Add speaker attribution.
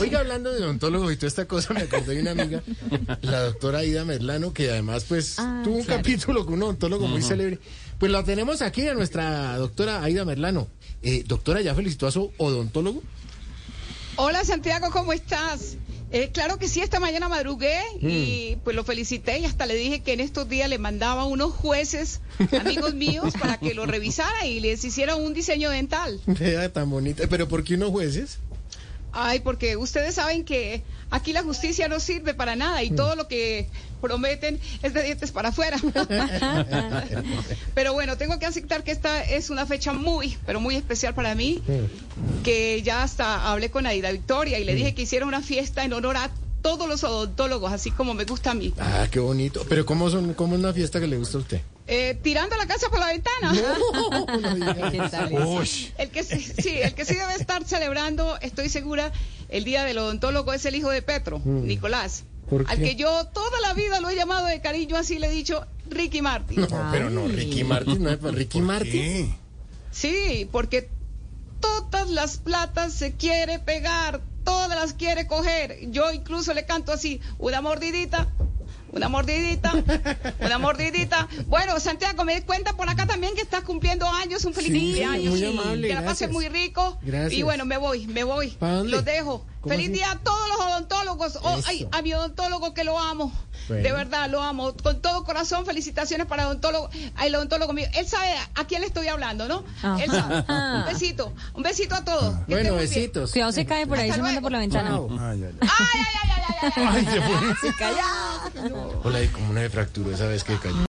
Speaker 1: Oiga, hablando de odontólogos y toda esta cosa, me acordé de una amiga, la doctora Aida Merlano, que además pues
Speaker 2: Ah,
Speaker 1: tuvo un
Speaker 2: claro.
Speaker 1: capítulo con un odontólogo muy célebre. Pues la tenemos aquí a nuestra doctora Aida Merlano. Eh, doctora, ¿ya felicitó a su odontólogo?
Speaker 3: Hola Santiago, ¿cómo estás? Eh, claro que sí, esta mañana madrugué y pues lo felicité y hasta le dije que en estos días le mandaba unos jueces, amigos míos, para que lo revisara y les hiciera un diseño dental.
Speaker 1: Vea, tan bonita. ¿Pero por qué unos jueces?
Speaker 3: Ay, porque ustedes saben que aquí la justicia no sirve para nada y todo lo que prometen es de dientes para afuera. pero bueno, tengo que aceptar que esta es una fecha muy, pero muy especial para mí, que ya hasta hablé con Aida Victoria y le dije que hiciera una fiesta en honor a todos los odontólogos, así como me gusta a mí.
Speaker 1: Ah, qué bonito. ¿Pero cómo, son, cómo es una fiesta que le gusta a usted?
Speaker 3: Eh, tirando la casa por la ventana. El que sí, sí, el que sí debe estar celebrando, estoy segura, el día del odontólogo es el hijo de Petro, Nicolás.
Speaker 1: ¿Por
Speaker 3: Al que yo toda la vida lo he llamado de cariño, así le he dicho Ricky Martin.
Speaker 1: No, pero no, Ricky Martin, no es para Ricky Martin.
Speaker 3: Sí, porque todas las platas se quiere pegar, todas las quiere coger. Yo incluso le canto así, una mordidita. Una mordidita, una mordidita. Bueno, Santiago, me di cuenta por acá también que estás cumpliendo años, un feliz
Speaker 1: Sí,
Speaker 3: cumpleaños.
Speaker 1: muy
Speaker 3: y
Speaker 1: amable,
Speaker 3: Que la
Speaker 1: gracias.
Speaker 3: muy rico.
Speaker 1: Gracias.
Speaker 3: Y bueno, me voy, me voy. Los dejo.
Speaker 1: ¿Cómo
Speaker 3: Feliz
Speaker 1: así?
Speaker 3: día a todos los odontólogos. Oh, ay, a mi odontólogo que lo amo.
Speaker 1: Bueno.
Speaker 3: De verdad, lo amo. Con todo corazón, felicitaciones para el odontólogo, el odontólogo mío. Él sabe a quién le estoy hablando, ¿no? Él sabe. Un besito. Un besito a todos. Que
Speaker 1: Bueno, besitos.
Speaker 2: Cuidado, se cae por ahí,
Speaker 3: Hasta
Speaker 2: se manda por la ventana.
Speaker 3: Ay, ay, ay, ay, ay, ay, ay.
Speaker 1: Ay.
Speaker 2: Se calla.
Speaker 1: Hola, y como una de fractura esa vez que cayó.